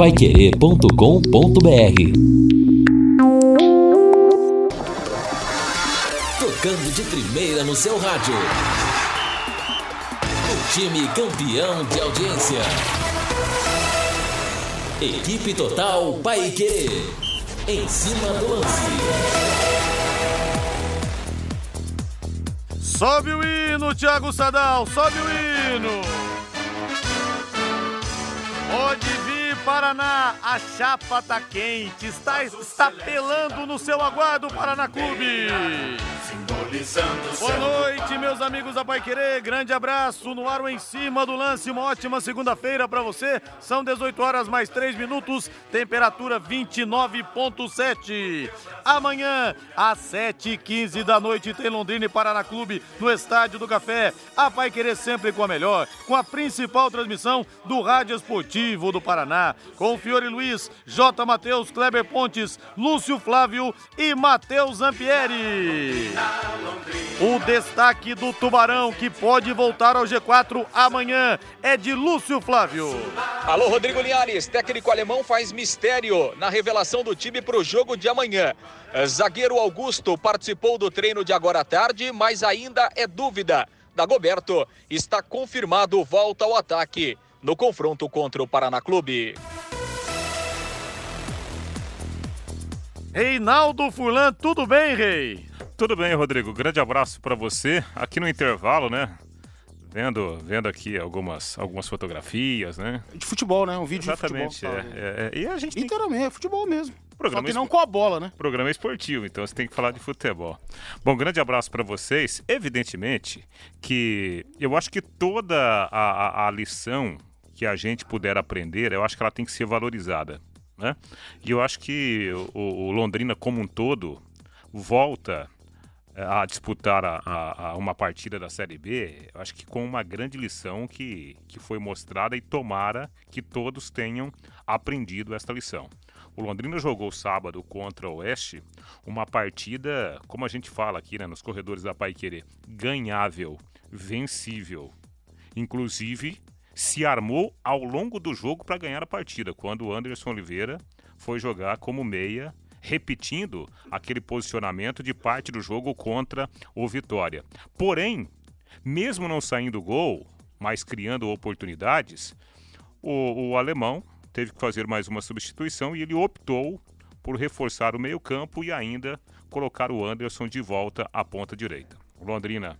paiquerê.com.br Tocando de primeira no seu rádio. O time campeão de audiência. Equipe Total Paiquerê. Em cima do lance. Sobe o hino, Thiago Sadal, sobe o hino. Pode vir, Paraná, a chapa tá quente, está, está pelando no seu aguardo, Paraná Clube. Boa noite, meus amigos da Pai Querer. Grande abraço no ar em cima do lance. Uma ótima segunda-feira para você. São 18 horas mais 3 minutos. Temperatura 29.7. Amanhã, às 7h15 da noite, tem Londrina e Paraná Clube no Estádio do Café. A Pai Querer sempre com a melhor, com a principal transmissão do Rádio Esportivo do Paraná. Com Fiore Luiz, J. Matheus, Kleber Pontes, Lúcio Flávio e Matheus Zampieri. O destaque do Tubarão, que pode voltar ao G4 amanhã, é de Lúcio Flávio. Alô, Rodrigo Linhares, técnico alemão faz mistério na revelação do time para o jogo de amanhã. Zagueiro Augusto participou do treino de agora à tarde, mas ainda é dúvida. Dagoberto está confirmado volta ao ataque no confronto contra o Paraná Clube. Reinaldo Furlan, tudo bem, Rei? Tudo bem, Rodrigo. Grande abraço para você. Aqui no intervalo, né? Vendo, vendo aqui algumas, algumas fotografias, né? De futebol, né? Um vídeo Exatamente, de futebol. é, é, é. E a gente tem Literalmente, é futebol mesmo. Programa Só que não com a bola, né? programa esportivo, então você tem que falar de futebol. Bom, grande abraço para vocês. Evidentemente que eu acho que toda a, a- a lição que a gente puder aprender, eu acho que ela tem que ser valorizada, né? E eu acho que o, o Londrina como um todo volta a disputar a, a- a uma partida da Série B, acho que com uma grande lição que, que foi mostrada e tomara que todos tenham aprendido esta lição. O Londrina jogou sábado contra o Oeste uma partida, como a gente fala aqui né, nos corredores da Pai Querer, ganhável, vencível. Inclusive, se armou ao longo do jogo para ganhar a partida, quando o Anderson Oliveira foi jogar como meia, repetindo aquele posicionamento de parte do jogo contra o Vitória. Porém, mesmo não saindo gol, mas criando oportunidades, o, o alemão teve que fazer mais uma substituição e ele optou por reforçar o meio-campo e ainda colocar o Anderson de volta à ponta direita. O Londrina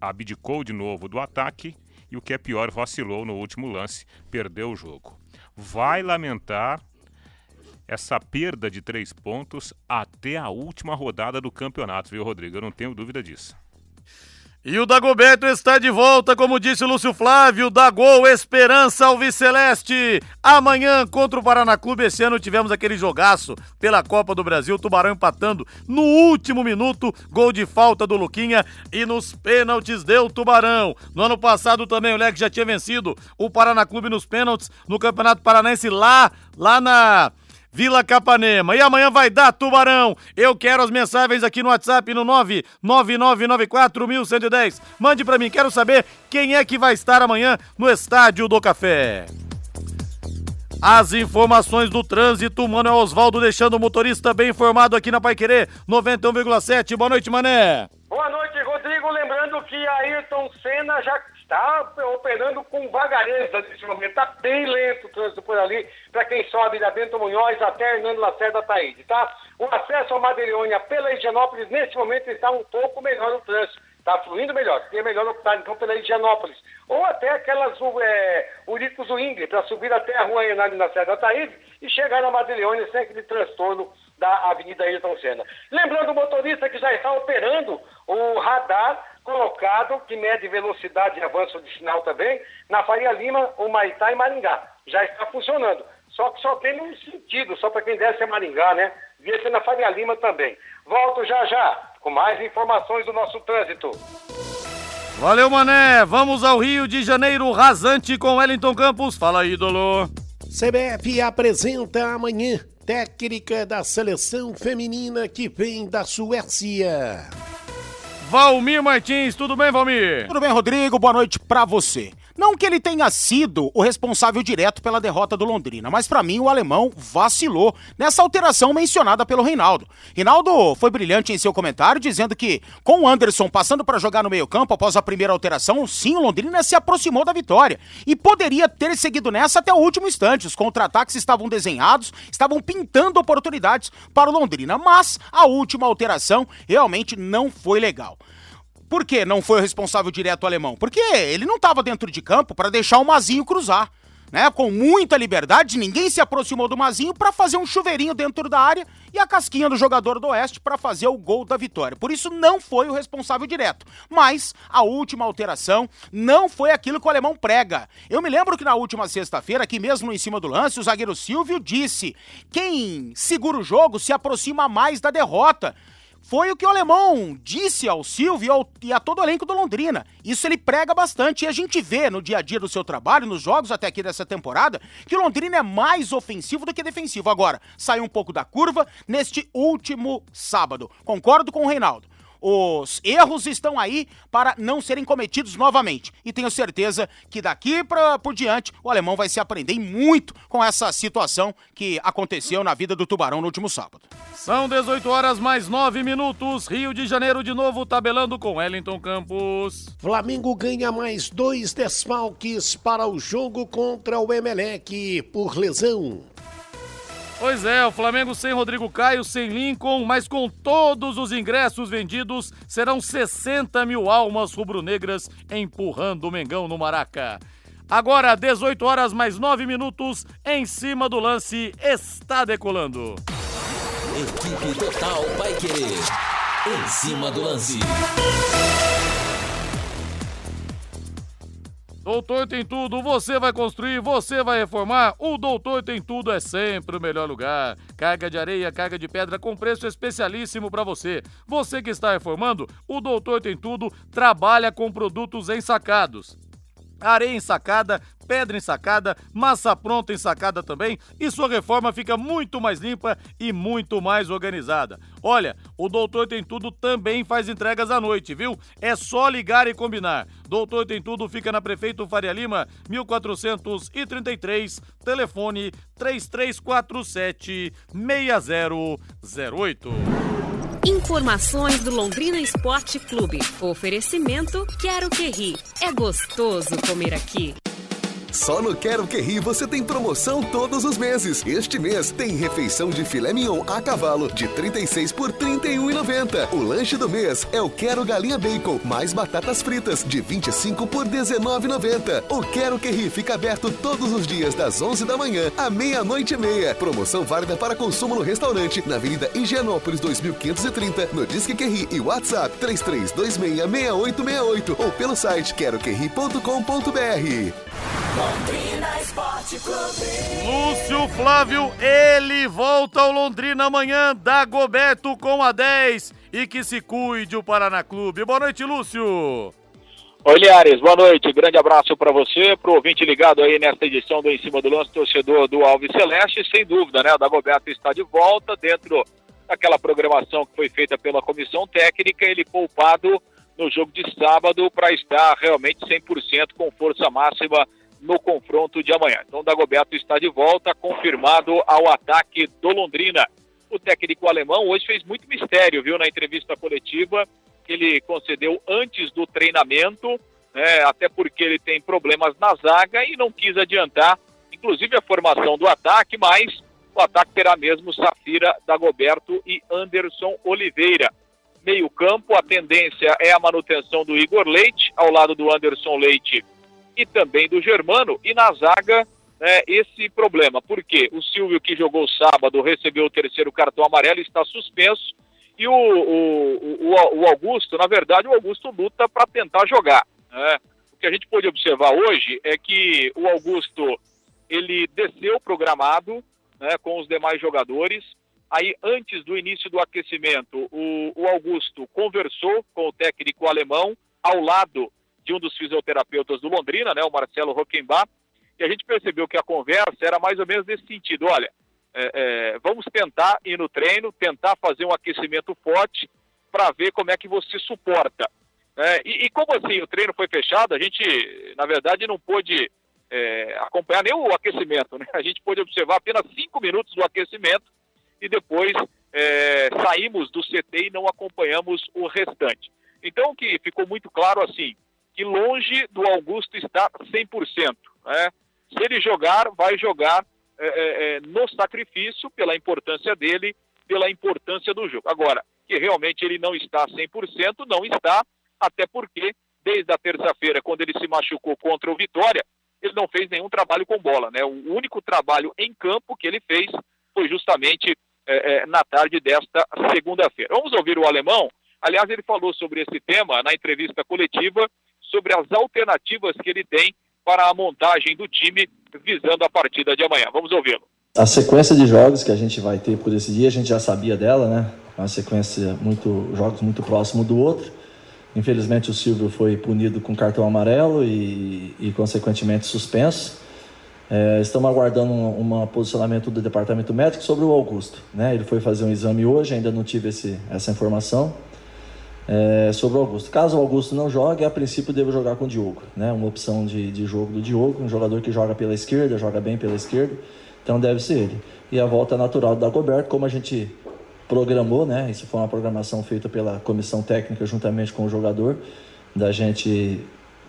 abdicou de novo do ataque e o que é pior, vacilou no último lance, perdeu o jogo. Vai lamentar essa perda de três pontos até a última rodada do campeonato, viu, Rodrigo? Eu não tenho dúvida disso. E o Dagoberto está de volta, como disse Lúcio Flávio, da Gol Esperança Alviceleste. Amanhã contra o Paraná Clube, esse ano tivemos aquele jogaço pela Copa do Brasil, Tubarão empatando no último minuto, gol de falta do Luquinha e nos pênaltis deu Tubarão. No ano passado também o Leque já tinha vencido o Paraná Clube nos pênaltis no Campeonato Paranaense lá, lá na Vila Capanema. E amanhã vai dar Tubarão. Eu quero as mensagens aqui no WhatsApp no 999941110. Mande pra mim, quero saber quem é que vai estar amanhã no Estádio do Café. As informações do trânsito, Manuel Osvaldo deixando o motorista bem informado aqui na Paiquerê 91,7. Boa noite, Mané. Boa noite, Rodrigo. Lembrando que Ayrton Senna já está operando com vagareza nesse momento. Está bem lento o trânsito por ali, para quem sobe da Bento Munhoz até Hernando Lacerda Taíde, tá? O acesso a Madeirônia pela Higienópolis, nesse momento, está um pouco melhor o trânsito. Está fluindo melhor, seria melhor optar então pela Higienópolis. Ou até aquelas é, Uricos Ingrid, para subir até a rua Hernando Lacerda Taíde e chegar na Madeirônia sem aquele transtorno da Avenida Ayrton Senna. Lembrando o motorista que já está operando o radar colocado, que mede velocidade e avanço de sinal também, na Faria Lima, o Maitá e Maringá. Já está funcionando. Só que só tem num sentido, só para quem desce a Maringá, né? Devia ser na Faria Lima também. Volto já já com mais informações do nosso trânsito. Valeu, Mané. Vamos ao Rio de Janeiro, rasante com Wellington Campos. Fala, ídolo. CBF apresenta amanhã técnica da seleção feminina que vem da Suécia. Valmir Martins, tudo bem, Valmir? Tudo bem, Rodrigo? Boa noite pra você. Não que ele tenha sido o responsável direto pela derrota do Londrina, mas para mim o alemão vacilou nessa alteração mencionada pelo Reinaldo. Reinaldo foi brilhante em seu comentário, dizendo que com o Anderson passando para jogar no meio-campo após a primeira alteração, sim, o Londrina se aproximou da vitória e poderia ter seguido nessa até o último instante. Os contra-ataques estavam desenhados, estavam pintando oportunidades para o Londrina, mas a última alteração realmente não foi legal. Por que não foi o responsável direto alemão? Porque ele não estava dentro de campo para deixar o Mazinho cruzar. Né, com muita liberdade, ninguém se aproximou do Mazinho para fazer um chuveirinho dentro da área e a casquinha do jogador do Oeste para fazer o gol da vitória. Por isso não foi o responsável direto. Mas a última alteração não foi aquilo que o alemão prega. Eu me lembro que na última sexta-feira, aqui mesmo em cima do lance, o zagueiro Silvio disse: quem segura o jogo se aproxima mais da derrota. Foi o que o alemão disse ao Silvio e a todo o elenco do Londrina. Isso ele prega bastante e a gente vê no dia a dia do seu trabalho, nos jogos até aqui dessa temporada, que o Londrina é mais ofensivo do que defensivo. Agora, saiu um pouco da curva neste último sábado. Concordo com o Reinaldo. Os erros estão aí para não serem cometidos novamente. E tenho certeza que daqui pra, por diante o alemão vai se aprender muito com essa situação que aconteceu na vida do Tubarão no último sábado. São 18 horas mais 9 minutos. Rio de Janeiro de novo tabelando com Wellington Campos. Flamengo ganha mais dois desfalques para o jogo contra o Emelec por lesão. Pois é, o Flamengo sem Rodrigo Caio, sem Lincoln, mas com todos os ingressos vendidos, serão 60 mil almas rubro-negras empurrando o Mengão no Maraca. Agora, 18 horas mais 9 minutos, em cima do lance, está decolando. Equipe Total vai querer. Em cima do lance. Doutor tem tudo, você vai construir, você vai reformar. O Doutor tem tudo é sempre o melhor lugar. Carga de areia, carga de pedra com preço especialíssimo para você. Você que está reformando, o Doutor tem tudo trabalha com produtos ensacados areia ensacada, pedra ensacada, massa pronta ensacada também e sua reforma fica muito mais limpa e muito mais organizada. Olha, o Doutor Tem Tudo também faz entregas à noite, viu? É só ligar e combinar. Doutor Tem Tudo fica na Prefeito Faria Lima, 1433, telefone 3347 6008. Informações do Londrina Esporte Clube. Oferecimento Quero Que Ri. É gostoso comer aqui. Só no Quero Que Ri você tem promoção todos os meses. Este mês tem refeição de filé mignon a cavalo de 36 por 31,90. O lanche do mês é o Quero Galinha Bacon mais batatas fritas de 25 por 19,90. O Quero Que Ri fica aberto todos os dias das 11 da manhã à meia-noite e meia. Promoção válida para consumo no restaurante na Avenida Higienópolis 2530, no Disque Querri e WhatsApp 33266868 ou pelo site queroquerri.com.br. Londrina Esporte Clube. Lúcio Flávio, ele volta ao Londrina amanhã, Dagoberto com a 10 e que se cuide o Paraná Clube. Boa noite, Lúcio. Oi, Liares, boa noite. Grande abraço para você, pro ouvinte ligado aí nesta edição do Em Cima do Lance, torcedor do Alves Celeste. Sem dúvida, né? O Dagoberto está de volta dentro daquela programação que foi feita pela comissão técnica. Ele poupado no jogo de sábado para estar realmente 100% com força máxima no confronto de amanhã. Então, Dagoberto está de volta, confirmado ao ataque do Londrina. O técnico alemão hoje fez muito mistério, viu, na entrevista coletiva que ele concedeu antes do treinamento, né, até porque ele tem problemas na zaga e não quis adiantar, inclusive a formação do ataque, mas o ataque terá mesmo Safira, Dagoberto e Anderson Oliveira. Meio campo, a tendência é a manutenção do Igor Leite, ao lado do Anderson Leite e também do Germano. E na zaga, né, esse problema. Porque o Silvio, que jogou sábado, recebeu o terceiro cartão amarelo, está suspenso. E o, o, o, o Augusto, na verdade, o Augusto luta para tentar jogar. Né? O que a gente pode observar hoje é que o Augusto ele desceu programado né, com os demais jogadores. Aí, antes do início do aquecimento, o, o Augusto conversou com o técnico alemão ao lado de um dos fisioterapeutas do Londrina, né, o Marcelo Roquembar, e a gente percebeu que a conversa era mais ou menos nesse sentido, olha, é, é, vamos tentar ir no treino, tentar fazer um aquecimento forte para ver como é que você suporta. É, e, e, como assim o treino foi fechado, a gente, na verdade, não pôde é, acompanhar nem o aquecimento. Né? A gente pôde observar apenas cinco minutos do aquecimento e depois é, saímos do CT e não acompanhamos o restante. Então, o que ficou muito claro assim, que longe do Augusto está 100%. Né? Se ele jogar, vai jogar é, é, é, no sacrifício pela importância dele, pela importância do jogo. Agora, que realmente ele não está 100%, não está, até porque desde a terça-feira, quando ele se machucou contra o Vitória, ele não fez nenhum trabalho com bola. Né? O único trabalho em campo que ele fez foi justamente é, é, na tarde desta segunda-feira. Vamos ouvir o alemão. Aliás, ele falou sobre esse tema na entrevista coletiva, sobre as alternativas que ele tem para a montagem do time visando a partida de amanhã. Vamos ouvi-lo. A sequência de jogos que a gente vai ter por esse dia, a gente já sabia dela, né? Uma sequência muito jogos muito próximo do outro. Infelizmente o Silvio foi punido com cartão amarelo e, e consequentemente suspenso. É, estamos aguardando um, um, posicionamento do departamento médico sobre o Augusto. Né? Ele foi fazer um exame hoje, ainda não tive esse, essa informação é, sobre o Augusto. Caso o Augusto não jogue, a princípio devo jogar com o Diogo. Né? Uma opção de, de jogo do Diogo, um jogador que joga pela esquerda, joga bem pela esquerda, então deve ser ele. E a volta natural do Dagoberto, como a gente programou, né? Isso foi uma programação feita pela comissão técnica juntamente com o jogador, da gente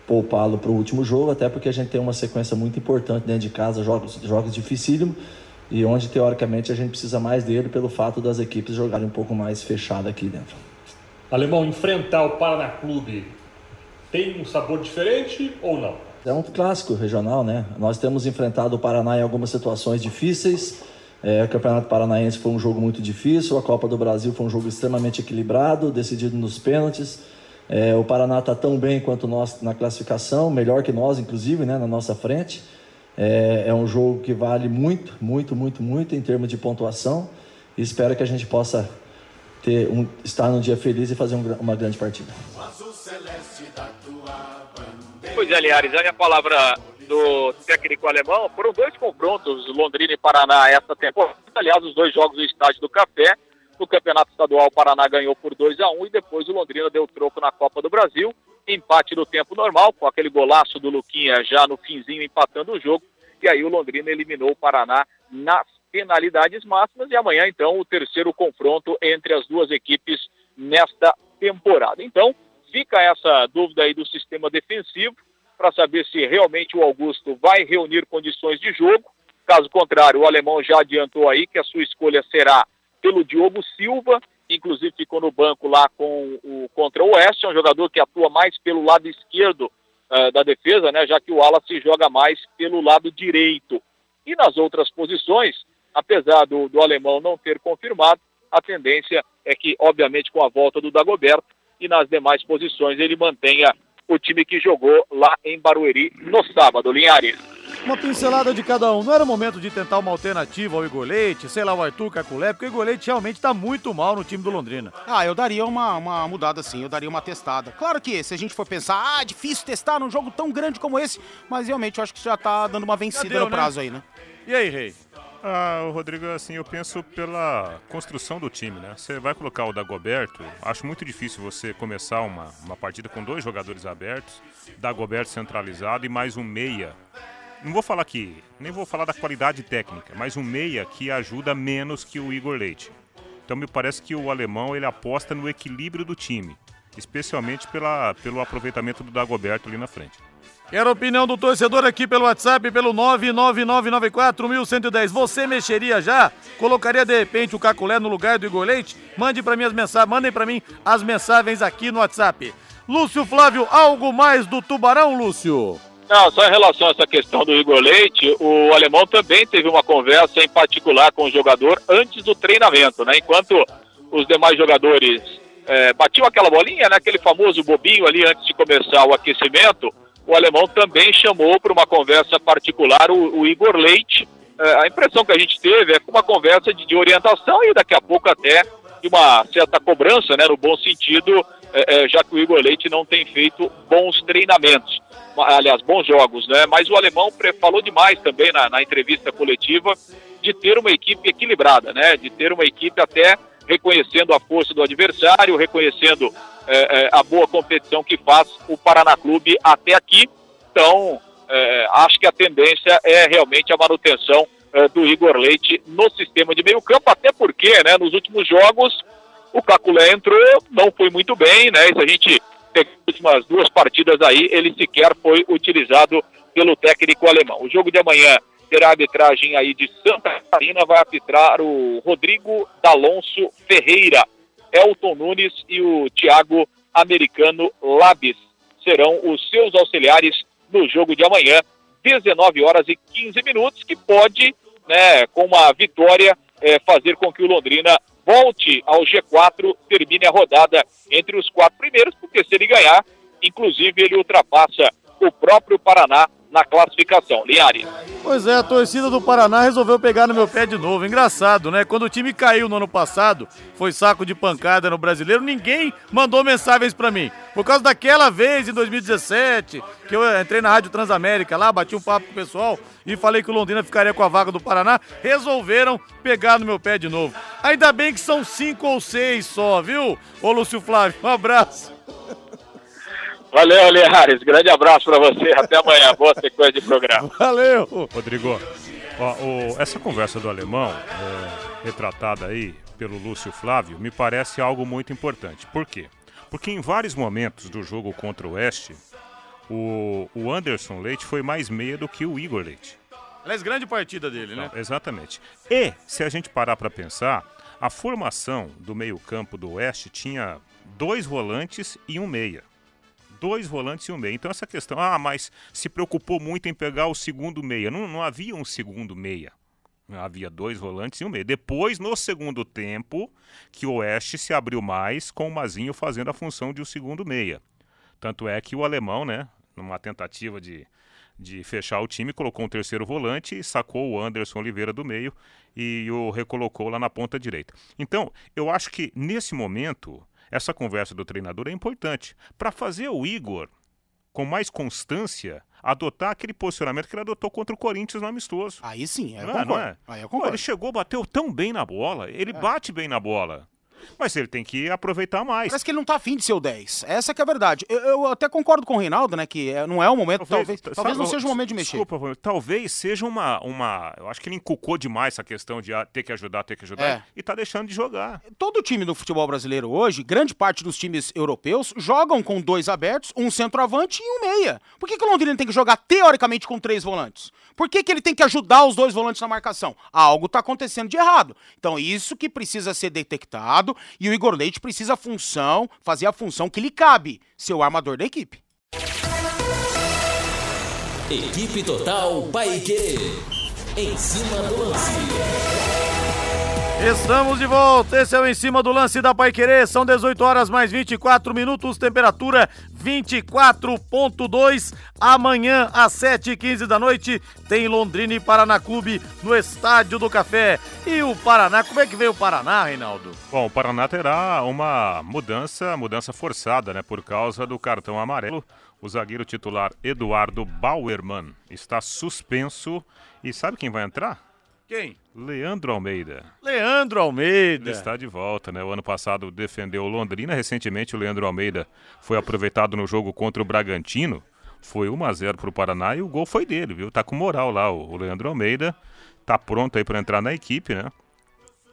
poupá-lo para o último jogo, até porque a gente tem uma sequência muito importante dentro de casa, jogos, jogos dificílimos, e onde teoricamente a gente precisa mais dele pelo fato das equipes jogarem um pouco mais fechado aqui dentro. Alemão, enfrentar o Paraná Clube tem um sabor diferente ou não? É um clássico regional, né? Nós temos enfrentado o Paraná em algumas situações difíceis. É, o Campeonato Paranaense foi um jogo muito difícil, a Copa do Brasil foi um jogo extremamente equilibrado, decidido nos pênaltis. É, o Paraná está tão bem quanto nós na classificação, melhor que nós, inclusive, né, na nossa frente. É, é um jogo que vale muito, muito, muito, muito em termos de pontuação. E espero que a gente possa ter um, estar num dia feliz e fazer um, uma grande partida. Pois é, Liares, a palavra do técnico alemão foram dois confrontos, Londrina e Paraná, essa temporada. Aliás, os dois jogos no estádio do Café. No Campeonato Estadual, o Paraná ganhou por 2 a 1 e depois o Londrina deu troco na Copa do Brasil. Empate no tempo normal, com aquele golaço do Luquinha já no finzinho empatando o jogo. E aí o Londrina eliminou o Paraná nas penalidades máximas. E amanhã, então, o terceiro confronto entre as duas equipes nesta temporada. Então, fica essa dúvida aí do sistema defensivo para saber se realmente o Augusto vai reunir condições de jogo. Caso contrário, o alemão já adiantou aí que a sua escolha será pelo Diogo Silva, inclusive ficou no banco lá com o contra o Oeste, é um jogador que atua mais pelo lado esquerdo uh, da defesa, né, já que o Wallace joga mais pelo lado direito. E nas outras posições, apesar do, do alemão não ter confirmado, a tendência é que, obviamente, com a volta do Dagoberto e nas demais posições, ele mantenha o time que jogou lá em Barueri no sábado, Linhares. Uma pincelada de cada um. Não era o momento de tentar uma alternativa ao Igor Leite, sei lá, o Arthur Caculé, porque o Igor Leite realmente está muito mal no time do Londrina. Ah, eu daria uma, uma mudada sim, eu daria uma testada. Claro que se a gente for pensar, ah, difícil testar num jogo tão grande como esse, mas realmente eu acho que já tá dando uma vencida deu, no né? prazo né? aí, né? E aí, Rei? Ah, o Rodrigo, assim, eu penso pela construção do time, né? Você vai colocar o Dagoberto, acho muito difícil você começar uma, uma partida com dois jogadores abertos, Dagoberto centralizado e mais um meia não vou falar aqui, nem vou falar da qualidade técnica, mas um meia que ajuda menos que o Igor Leite. Então me parece que o alemão ele aposta no equilíbrio do time, especialmente pela, pelo aproveitamento do Dagoberto ali na frente. Quero a opinião do torcedor aqui pelo WhatsApp, pelo 99994-1110. Você mexeria já? Colocaria de repente o Caculé no lugar do Igor Leite? Mande para mim as mensagens, mandem para mim as mensagens aqui no WhatsApp. Lúcio Flávio, algo mais do Tubarão, Lúcio? Não, só em relação a essa questão do Igor Leite, o alemão também teve uma conversa em particular com o jogador antes do treinamento, né? Enquanto os demais jogadores é, batiam aquela bolinha, né? Aquele famoso bobinho ali antes de começar o aquecimento, o alemão também chamou para uma conversa particular o, o Igor Leite. É, a impressão que a gente teve é que uma conversa de, de, orientação e daqui a pouco até de uma certa cobrança, né? No bom sentido, é, é já que o Igor Leite não tem feito bons treinamentos aliás, bons jogos, né? Mas o alemão falou demais também na, na entrevista coletiva de ter uma equipe equilibrada, né? De ter uma equipe até reconhecendo a força do adversário, reconhecendo é, é, a boa competição que faz o Paraná Clube até aqui. Então, é, acho que a tendência é realmente a manutenção é, do Igor Leite no sistema de meio campo, até porque, né, nos últimos jogos, o Caculé entrou, não foi muito bem, né, se a gente pegar as últimas duas partidas aí, ele sequer foi utilizado pelo técnico alemão. O jogo de amanhã terá arbitragem aí de Santa Catarina, vai arbitrar o Rodrigo D'Alonso Ferreira, Elton Nunes e o Thiago Americano Labis. Serão os seus auxiliares no jogo de amanhã, 19 horas e 15 minutos, que pode, né, com uma vitória, é, fazer com que o Londrina volte ao G4, termine a rodada entre os quatro primeiros, porque se ele ganhar, inclusive ele ultrapassa o próprio Paraná na classificação. Linhares. Pois é, a torcida do Paraná resolveu pegar no meu pé de novo. Engraçado, né? Quando o time caiu no ano passado, foi saco de pancada no brasileiro, ninguém mandou mensagens para mim. Por causa daquela vez, em 2017, que eu entrei na Rádio Transamérica lá, bati um papo com o pessoal e falei que o Londrina ficaria com a vaga do Paraná, resolveram pegar no meu pé de novo. Ainda bem que são cinco ou seis só, viu? Ô Lúcio Flávio, um abraço. Valeu, Linhares. Grande abraço para você. Até amanhã. Boa sequência de programa. Valeu. Rodrigo, ó, o, essa conversa do alemão, é, retratada aí pelo Lúcio Flávio, me parece algo muito importante. Por quê? Porque em vários momentos do jogo contra o Oeste, o, o Anderson Leite foi mais meia do que o Igor Leite. Aliás, grande partida dele, né? Não, exatamente. E, se a gente parar para pensar, a formação do meio-campo do Oeste tinha dois volantes e um meia dois volantes e um meia. Então essa questão, ah, mas se preocupou muito em pegar o segundo meia. Não, não havia um segundo meia. Havia dois volantes e um meia. Depois, no segundo tempo, que o Oeste se abriu mais com o Mazinho fazendo a função de um segundo meia. Tanto é que o alemão, né, numa tentativa de, de fechar o time, colocou um terceiro volante sacou o Anderson Oliveira do meio e o recolocou lá na ponta direita. Então, eu acho que nesse momento essa conversa do treinador é importante para fazer o Igor, com mais constância, adotar aquele posicionamento que ele adotou contra o Corinthians no amistoso. Aí sim, é, não, não é? Aí eu concordo. Pô, ele chegou, bateu tão bem na bola, ele é. bate bem na bola. Mas ele tem que aproveitar mais. Parece que ele não tá afim de ser o 10. Essa que é a verdade. Eu, eu até concordo com o Reinaldo, né? Que é, não é o momento, talvez, talvez, talvez não seja o momento de mexer. Desculpa, talvez seja uma, uma. Eu acho que ele encucou demais essa questão de ah, ter que ajudar, ter que ajudar. É. E tá deixando de jogar. Todo time do futebol brasileiro hoje, grande parte dos times europeus, jogam com dois abertos, um centroavante e um meia. Por que, que o Londrina tem que jogar teoricamente com três volantes? Por que, que ele tem que ajudar os dois volantes na marcação? Algo tá acontecendo de errado. Então, isso que precisa ser detectado e o Igor Leite precisa função, fazer a função que lhe cabe, ser o armador da equipe. Equipe Total Paique. Em cima do lance. Estamos de volta, esse é o Em Cima do Lance da Pai Querer, são 18 horas mais 24 minutos, temperatura 24.2. Amanhã, às 7h15 da noite, tem Londrina e Paraná Clube no Estádio do Café. E o Paraná, como é que veio o Paraná, Reinaldo? Bom, o Paraná terá uma mudança, mudança forçada, né, por causa do cartão amarelo. O zagueiro titular Eduardo Bauerman está suspenso. E sabe quem vai entrar? Quem? Leandro Almeida. Leandro Almeida. Ele está de volta, né? O ano passado defendeu o Londrina. Recentemente o Leandro Almeida foi aproveitado no jogo contra o Bragantino. Foi 1 a 0 para o Paraná e o gol foi dele, viu? Tá com moral lá o Leandro Almeida. Tá pronto aí para entrar na equipe, né?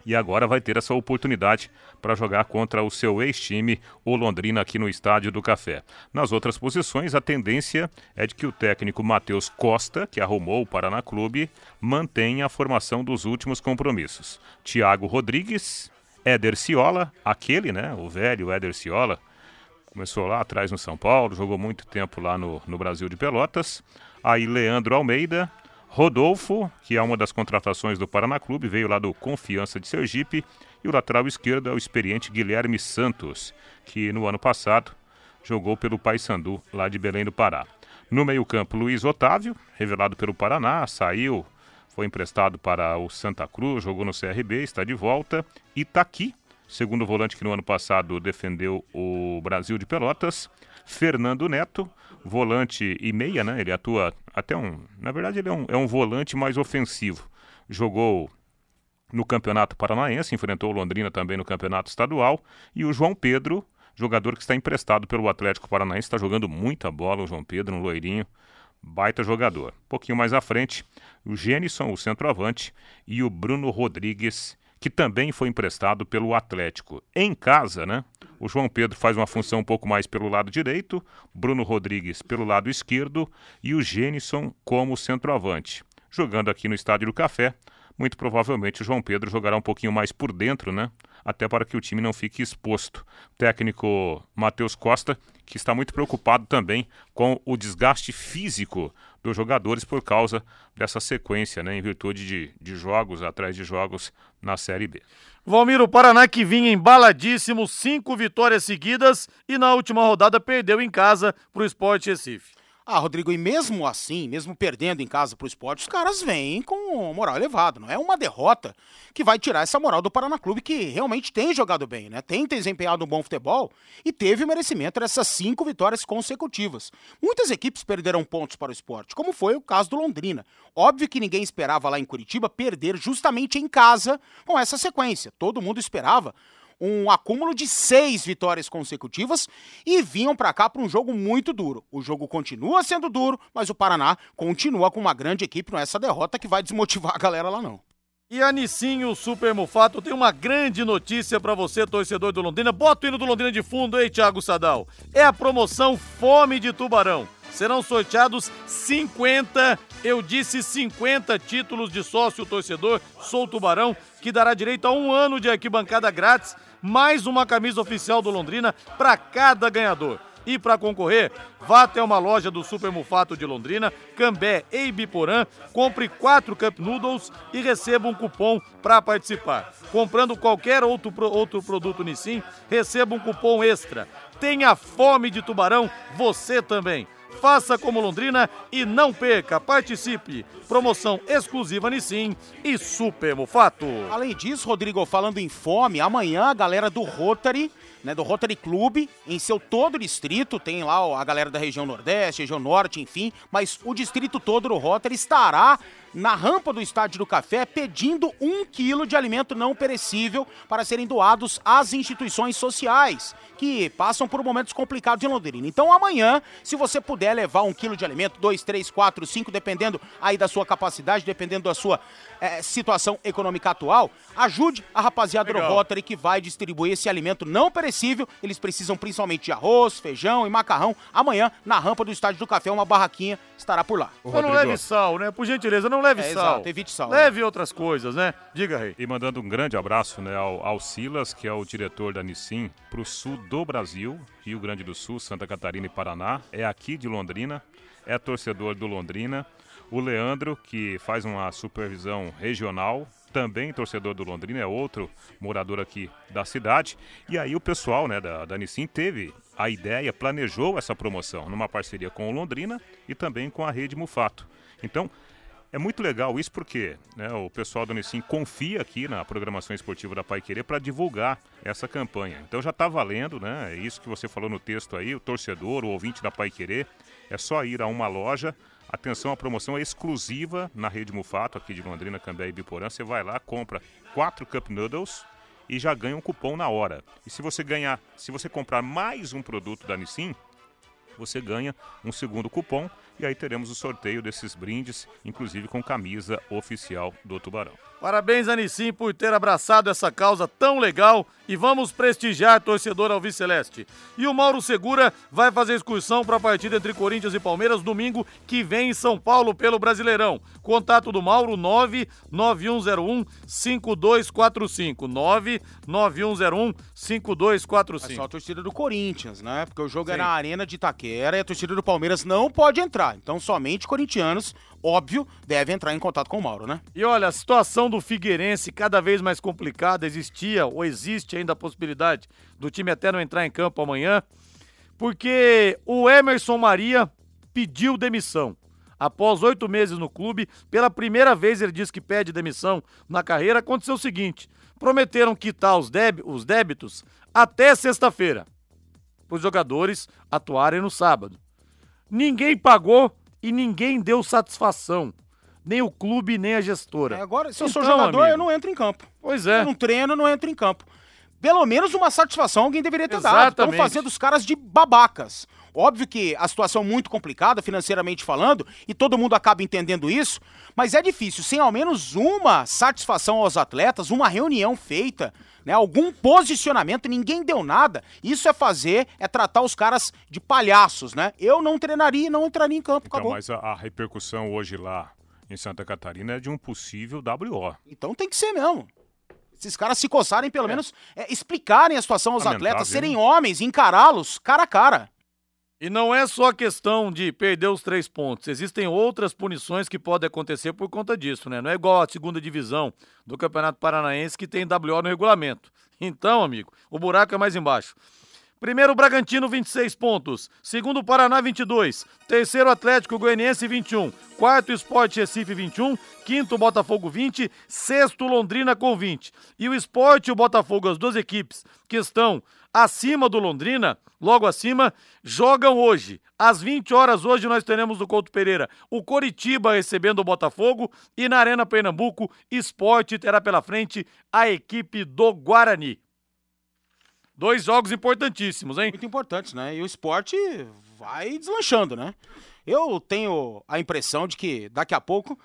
E agora vai ter essa oportunidade para jogar contra o seu ex-time, o Londrina, aqui no Estádio do Café. Nas outras posições, a tendência é de que o técnico Matheus Costa, que arrumou o Paraná Clube, mantenha a formação dos últimos compromissos. Thiago Rodrigues, Éder Ciola, aquele, né, o velho Éder Ciola, começou lá atrás no São Paulo, jogou muito tempo lá no, no Brasil de Pelotas. Aí Leandro Almeida, Rodolfo, que é uma das contratações do Paraná Clube, veio lá do Confiança de Sergipe. E o lateral esquerdo é o experiente Guilherme Santos, que no ano passado jogou pelo Paysandu, lá de Belém do Pará. No meio-campo, Luiz Otávio, revelado pelo Paraná, saiu, foi emprestado para o Santa Cruz, jogou no CRB, está de volta. Itaqui, segundo volante que no ano passado defendeu o Brasil de Pelotas. Fernando Neto, volante e meia, né? Ele atua até um. Na verdade, ele é um, é um volante mais ofensivo. Jogou no Campeonato Paranaense, enfrentou o Londrina também no Campeonato Estadual. E o João Pedro, jogador que está emprestado pelo Atlético Paranaense, está jogando muita bola, o João Pedro, um loirinho, baita jogador. Um pouquinho mais à frente, o Gênison, o centroavante, e o Bruno Rodrigues, que também foi emprestado pelo Atlético. Em casa, né? O João Pedro faz uma função um pouco mais pelo lado direito, Bruno Rodrigues pelo lado esquerdo e o Gênison como centroavante. Jogando aqui no Estádio do Café, muito provavelmente o João Pedro jogará um pouquinho mais por dentro, né? Até para que o time não fique exposto. técnico Matheus Costa, que está muito preocupado também com o desgaste físico dos jogadores por causa dessa sequência, né? Em virtude de, de jogos atrás de jogos na Série B. Valmir, o Paraná que vinha embaladíssimo, cinco vitórias seguidas e na última rodada perdeu em casa para o Sport Recife. Ah, Rodrigo, e mesmo assim, mesmo perdendo em casa pro esporte, os caras vêm com moral elevado. Não é uma derrota que vai tirar essa moral do Paraná Clube, que realmente tem jogado bem, né? Tem desempenhado um bom futebol e teve merecimento dessas cinco vitórias consecutivas. Muitas equipes perderam pontos para o esporte, como foi o caso do Londrina. Óbvio que ninguém esperava lá em Curitiba perder justamente em casa com essa sequência. Todo mundo esperava um acúmulo de seis vitórias consecutivas e vinham para cá para um jogo muito duro. O jogo continua sendo duro, mas o Paraná continua com uma grande equipe, não é essa derrota que vai desmotivar a galera lá não. E a Nissinho Super Mufato tem uma grande notícia para você, torcedor do Londrina. Bota o hino do Londrina de fundo, ei, Thiago Sadal. É a promoção Fome de Tubarão. Serão sorteados 50, eu disse 50 títulos de sócio torcedor Sou Tubarão, que dará direito a um ano de arquibancada grátis mais uma camisa oficial do Londrina para cada ganhador. E para concorrer, vá até uma loja do Super Mufato de Londrina, Cambé e Ibiporã, compre quatro Cup Noodles e receba um cupom para participar. Comprando qualquer outro, outro produto Nissin, receba um cupom extra. Tenha fome de tubarão, você também. Faça como Londrina e não perca, participe. Promoção exclusiva Nissin e Super Mufato. Além disso, Rodrigo, falando em fome, amanhã a galera do Rotary né, do Rotary Club, em seu todo distrito, tem lá a galera da região Nordeste, região Norte, enfim, mas o distrito todo do Rotary estará na rampa do Estádio do Café pedindo um quilo de alimento não perecível para serem doados às instituições sociais que passam por momentos complicados em Londrina. Então amanhã, se você puder levar um quilo de alimento, dois, três, quatro, cinco, dependendo aí da sua capacidade, dependendo da sua é, situação econômica atual, ajude a rapaziada Legal. do Rotary que vai distribuir esse alimento não perecível. Eles precisam principalmente de arroz, feijão e macarrão. Amanhã, na rampa do Estádio do Café, uma barraquinha estará por lá. Então não leve sal, né? Por gentileza, não leve é, sal. Exato, evite sal. Leve né? outras coisas, né? Diga, Rei. E mandando um grande abraço né, ao, ao Silas, que é o diretor da Nissin, para o sul do Brasil, Rio Grande do Sul, Santa Catarina e Paraná. É aqui de Londrina, é torcedor do Londrina. O Leandro, que faz uma supervisão regional, também torcedor do Londrina, é outro morador aqui da cidade. E aí o pessoal né, da, da Nissin teve a ideia, planejou essa promoção numa parceria com o Londrina e também com a Rede Mufato. Então, é muito legal isso porque né, o pessoal do Nissin confia aqui na programação esportiva da Pai Querer para divulgar essa campanha. Então já está valendo, né? É isso que você falou no texto aí, o torcedor, o ouvinte da Pai Querer, é só ir a uma loja. Atenção, a promoção é exclusiva na rede Mufato, aqui de Londrina, Cambé e Biporã. Você vai lá, compra quatro Cup Noodles e já ganha um cupom na hora. E se você ganhar, se você comprar mais um produto da Nissin, você ganha um segundo cupom e aí teremos o sorteio desses brindes, inclusive com camisa oficial do Tubarão. Parabéns, Anicim, por ter abraçado essa causa tão legal e vamos prestigiar torcedor Alvi Celeste. E o Mauro Segura vai fazer excursão para a partida entre Corinthians e Palmeiras domingo que vem em São Paulo pelo Brasileirão. Contato do Mauro 99101 5245 99101 5245. É só a torcida do Corinthians, né? Porque o jogo Sim. é na Arena de Itaquera e a torcida do Palmeiras não pode entrar. Então somente corintianos óbvio, deve entrar em contato com o Mauro, né? E olha, a situação do Figueirense cada vez mais complicada, existia ou existe ainda a possibilidade do time até não entrar em campo amanhã, porque o Emerson Maria pediu demissão. Após oito meses no clube, pela primeira vez ele disse que pede demissão na carreira. Aconteceu o seguinte: prometeram quitar os, os débitos até sexta-feira, para os jogadores atuarem no sábado. Ninguém pagou e ninguém deu satisfação. nem o clube, nem a gestora. É, agora, se eu Então, sou jogador, amigo. eu não entro em campo. Pois é. Eu não treino, eu não entro em campo. Pelo menos uma satisfação alguém deveria ter dado. Estão Exatamente. fazendo os caras de babacas. Óbvio que a situação é muito complicada, financeiramente falando, e todo mundo acaba entendendo isso, mas é difícil, sem ao menos uma satisfação aos atletas, uma reunião feita, né, algum posicionamento, ninguém deu nada. Isso é fazer, é tratar os caras de palhaços, né? Eu não treinaria e não entraria em campo, Então, acabou. mas a, a repercussão hoje lá em Santa Catarina é de um possível WO. Então tem que ser mesmo. Esses caras se coçarem, pelo menos, é, explicarem a situação aos Lamentável, atletas, serem homens, encará-los cara a cara. E não é só questão de perder os três pontos. Existem outras punições que podem acontecer por conta disso, né? Não é igual a segunda divisão do Campeonato Paranaense que tem WO no regulamento. Então, amigo, o buraco é mais embaixo. Primeiro, Bragantino, 26 pontos. Segundo, Paraná, 22. Terceiro, Atlético Goianiense, 21. Quarto, Esporte Recife, 21. Quinto, Botafogo, 20. Sexto, Londrina, com 20. E o Esporte e o Botafogo, as duas equipes que estão acima do Londrina, logo acima, jogam hoje. Às 20 horas, hoje, nós teremos do Couto Pereira o Coritiba recebendo o Botafogo. E na Arena Pernambuco, Esporte terá pela frente a equipe do Guarani. Dois jogos importantíssimos, hein? Muito importantes, né? E o esporte vai deslanchando, né? Eu tenho a impressão de que daqui a pouco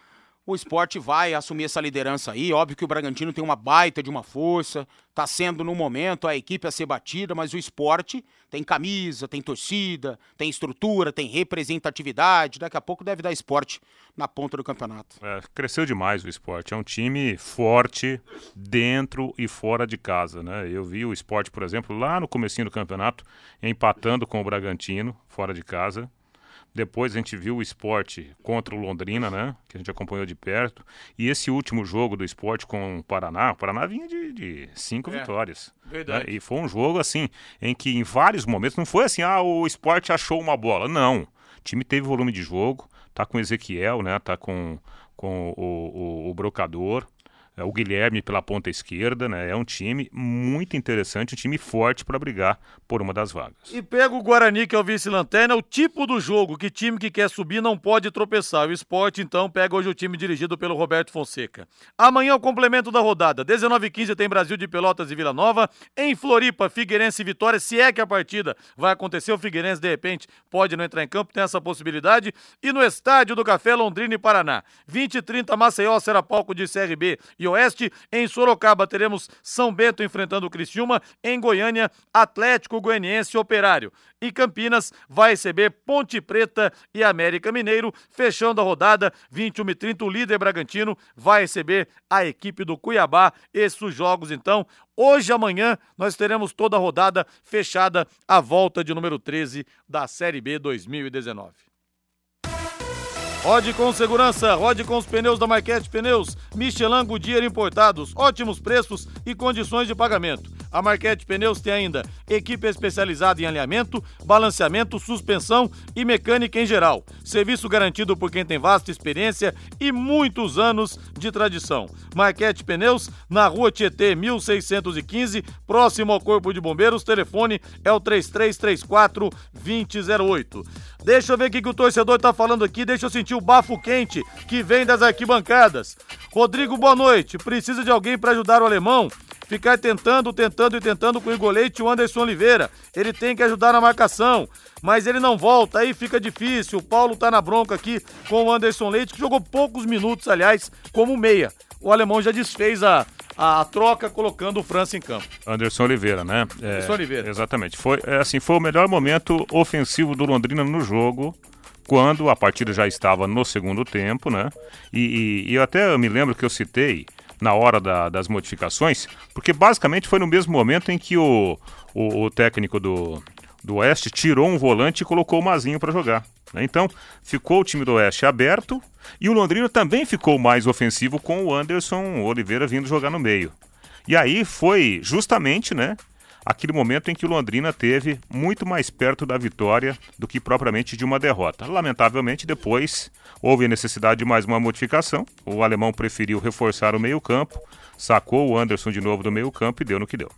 o esporte vai assumir essa liderança aí. Óbvio que o Bragantino tem uma baita de uma força, tá sendo no momento a equipe a ser batida, mas o esporte tem camisa, tem torcida, tem estrutura, tem representatividade. Daqui a pouco deve dar esporte na ponta do campeonato. É, cresceu demais o esporte. É um time forte dentro e fora de casa, né? Eu vi o esporte, por exemplo, lá no comecinho do campeonato, empatando com o Bragantino, fora de casa. Depois a gente viu o esporte contra o Londrina, né? Que a gente acompanhou de perto. E esse último jogo do esporte com o Paraná, o Paraná vinha de, de cinco É, vitórias. verdade. né? E foi um jogo assim, em que em vários momentos não foi assim, ah, o esporte achou uma bola. Não. O time teve volume de jogo, tá com o Ezequiel, né? Tá com, com o, o, o Brocador. É, O Guilherme pela ponta esquerda, né? É um time muito interessante, um time forte para brigar por uma das vagas. E pega o Guarani, que é o vice-lanterna, o tipo do jogo que time que quer subir não pode tropeçar. O esporte, então, pega hoje o time dirigido pelo Roberto Fonseca. Amanhã o complemento da rodada. 19h15 tem Brasil de Pelotas e Vila Nova. Em Floripa, Figueirense e Vitória. Se é que a partida vai acontecer, o Figueirense, de repente, pode não entrar em campo, tem essa possibilidade. E no Estádio do Café, Londrina e Paraná. 20 e 30, Maceió será palco de CRB e Oeste. Em Sorocaba, teremos São Bento enfrentando o Criciúma. Em Goiânia, Atlético Goianiense Operário. E Campinas vai receber Ponte Preta e América Mineiro. Fechando a rodada, 21 e 30, o líder Bragantino vai receber a equipe do Cuiabá. Esses jogos, então, hoje amanhã, nós teremos toda a rodada fechada, a volta de número 13 da Série B 2019. Rode com segurança, rode com os pneus da Marquete Pneus, Michelin Goodyear importados, ótimos preços e condições de pagamento. A Marquete Pneus tem ainda equipe especializada em alinhamento, balanceamento, suspensão e mecânica em geral. Serviço garantido por quem tem vasta experiência e muitos anos de tradição. Marquete Pneus, na rua Tietê 1615, próximo ao Corpo de Bombeiros. Telefone é o 3334 2008. Deixa eu ver o que, o torcedor tá falando aqui, deixa eu sentir o bafo quente que vem das arquibancadas. Rodrigo, boa noite. Precisa de alguém para ajudar o alemão? Ficar tentando, tentando e tentando com o Igor Leite e o Anderson Oliveira. Ele tem que ajudar na marcação, mas ele não volta, aí fica difícil. O Paulo tá na bronca aqui com o Anderson Leite, que jogou poucos minutos, aliás, como meia. O alemão já desfez a, a troca colocando o França em campo. Anderson Oliveira, né? É, Anderson Oliveira. Exatamente. Foi, é, assim, foi o melhor momento ofensivo do Londrina no jogo, quando a partida já estava no segundo tempo, né? E, e- e eu até me lembro que eu citei na hora da- das modificações, porque basicamente foi no mesmo momento em que o, o, o técnico do, do Oeste tirou um volante e colocou o Mazinho para jogar. né? Então, ficou o time do Oeste aberto e o Londrina também ficou mais ofensivo com o Anderson Oliveira vindo jogar no meio. E aí foi justamente, né, aquele momento em que o Londrina teve muito mais perto da vitória do que propriamente de uma derrota. Lamentavelmente, depois houve a necessidade de mais uma modificação. O alemão preferiu reforçar o meio-campo, sacou o Anderson de novo do meio-campo e deu no que deu.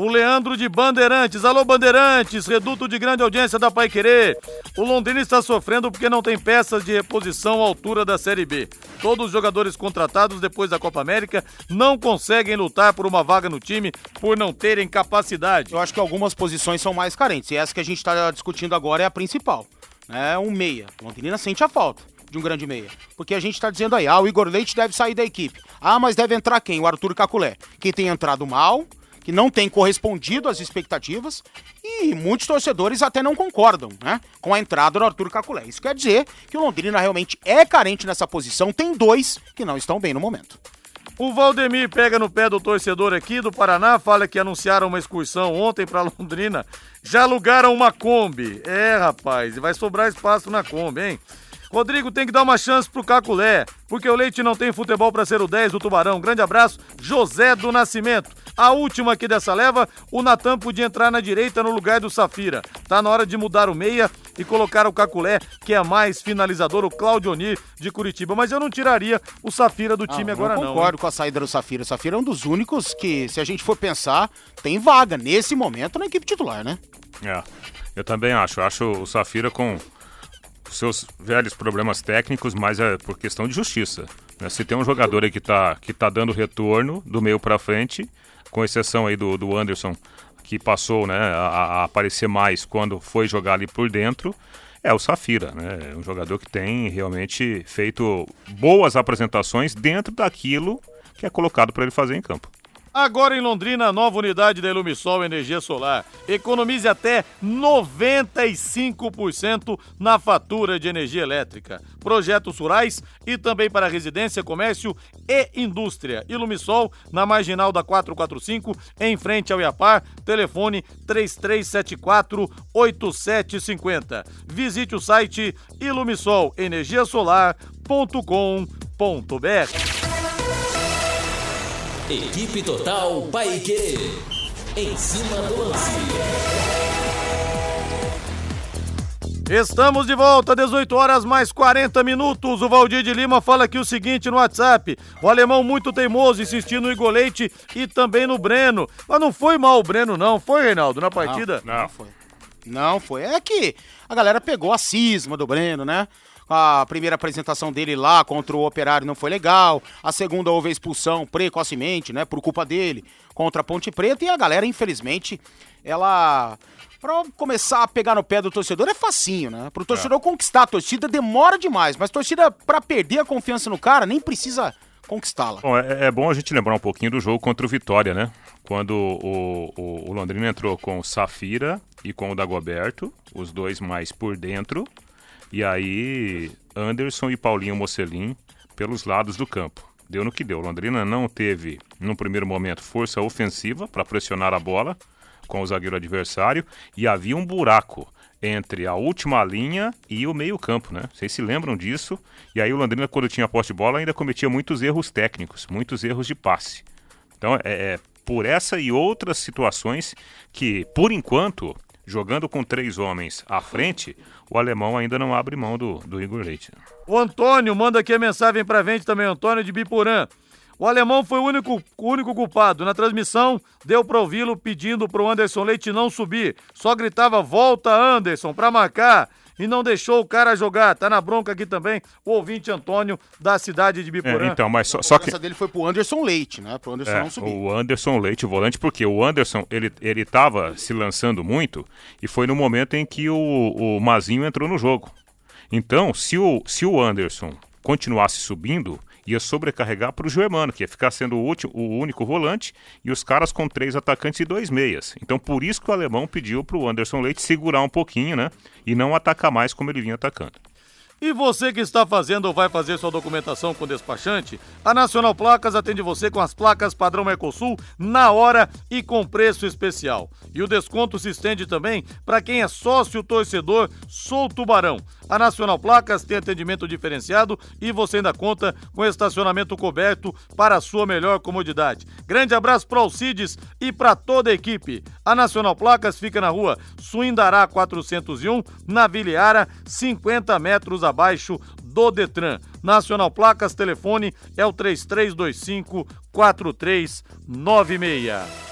O Leandro de Bandeirantes. Alô, Bandeirantes, reduto de grande audiência da Pai Querer. O Londrina está sofrendo porque não tem peças de reposição à altura da Série B. Todos os jogadores contratados depois da Copa América não conseguem lutar por uma vaga no time por não terem capacidade. Eu acho que algumas posições são mais carentes. E essa que a gente está discutindo agora é a principal. É um meia. Londrina sente a falta de um grande meia. Porque a gente está dizendo aí, ah, o Igor Leite deve sair da equipe. Ah, mas deve entrar quem? O Arthur Caculé. Que tem entrado mal, que não tem correspondido às expectativas e muitos torcedores até não concordam né, com a entrada do Arthur Caculé. Isso quer dizer que o Londrina realmente é carente nessa posição, tem dois que não estão bem no momento. O Valdemir pega no pé do torcedor aqui do Paraná, fala que anunciaram uma excursão ontem para Londrina, já alugaram uma Kombi. É, rapaz, vai sobrar espaço na Kombi, hein? Rodrigo tem que dar uma chance pro Caculé, porque o Leite não tem futebol para ser o 10 do Tubarão. Grande abraço, José do Nascimento. A última aqui dessa leva, o Natan podia entrar na direita no lugar do Safira. Tá na hora de mudar o meia e colocar o Caculé, que é mais finalizador, o Claudio Onir de Curitiba. Mas eu não tiraria o Safira do time ah, agora não. Eu concordo com a saída do Safira. O Safira é um dos únicos que, se a gente for pensar, tem vaga nesse momento na equipe titular, né? É, eu também acho. Eu acho o Safira com seus velhos problemas técnicos, mas é por questão de justiça. Né? Se tem um jogador aí que está que tá dando retorno do meio para frente, com exceção aí do, do Anderson, que passou né, a, a, aparecer mais quando foi jogar ali por dentro, é o Safira, né? É um jogador que tem realmente feito boas apresentações dentro daquilo que é colocado para ele fazer em campo. Agora em Londrina, nova unidade da Ilumisol Energia Solar. Economize até 95% na fatura de energia elétrica. Projetos rurais e também para residência, comércio e indústria. Ilumisol, na marginal da 445, em frente ao Iapar. Telefone 3374-8750. Visite o site ilumisolenergiasolar.com.br. Equipe Total Paique. Em cima do lance. Estamos de volta, 18 horas mais 40 minutos. O Valdir de Lima fala aqui o seguinte no WhatsApp: o alemão muito teimoso, insistindo no Igor Leite e também no Breno. Mas não foi mal o Breno, não, foi, Reinaldo, na partida? Não, não foi. Não foi. É que a galera pegou a cisma do Breno, né? A primeira apresentação dele lá contra o Operário não foi legal. A segunda houve a expulsão precocemente, né? Por culpa dele, contra a Ponte Preta. E a galera, infelizmente, ela. Pra começar a pegar no pé do torcedor é facinho, né? Pro torcedor é. conquistar a torcida demora demais, mas torcida, pra perder a confiança no cara, nem precisa conquistá-la. Bom, é, é, bom a gente lembrar um pouquinho do jogo contra o Vitória, né? Quando o, o, o Londrina entrou com o Safira e com o Dagoberto, os dois mais por dentro, e aí, Anderson e Paulinho Mocelin pelos lados do campo. Deu no que deu. Londrina não teve, no primeiro momento, força ofensiva para pressionar a bola com o zagueiro adversário e havia um buraco entre a última linha e o meio-campo, né? Vocês se lembram disso? E aí o Londrina, quando tinha poste de bola, ainda cometia muitos erros técnicos, muitos erros de passe. Então é, é por essa e outras situações que, por enquanto, jogando com três homens à frente, o alemão ainda não abre mão do, do Igor Leite. O Antônio manda aqui a mensagem para frente também, Antônio de Biporã. O alemão foi o único, o único culpado. Na transmissão, deu para ouvi-lo pedindo para o Anderson Leite não subir. Só gritava: volta, Anderson, para marcar e não deixou o cara jogar. Tá na bronca aqui também o ouvinte Antônio da cidade de Biporã. É, então, mas só, só que essa dele foi pro Anderson Leite, né? Pro Anderson é, não subir. O Anderson Leite, o volante, porque o Anderson ele ele tava se lançando muito e foi no momento em que o, o Mazinho entrou no jogo. Então, se o, se o Anderson continuasse subindo, ia sobrecarregar para o Germano, que ia ficar sendo o, último, o único volante, e os caras com três atacantes e dois meias. Então, por isso que o alemão pediu para o Anderson Leite segurar um pouquinho, né? E não atacar mais como ele vinha atacando. E você que está fazendo ou vai fazer sua documentação com despachante, a Nacional Placas atende você com as placas padrão Mercosul na hora e com preço especial. E o desconto se estende também para quem é sócio torcedor Sou Tubarão. A Nacional Placas tem atendimento diferenciado e você ainda conta com estacionamento coberto para a sua melhor comodidade. Grande abraço para Alcides e para toda a equipe. A Nacional Placas fica na rua Suindará 401, na Viliara, 50 metros abaixo do Detran. Nacional Placas, telefone é o 3325 4396.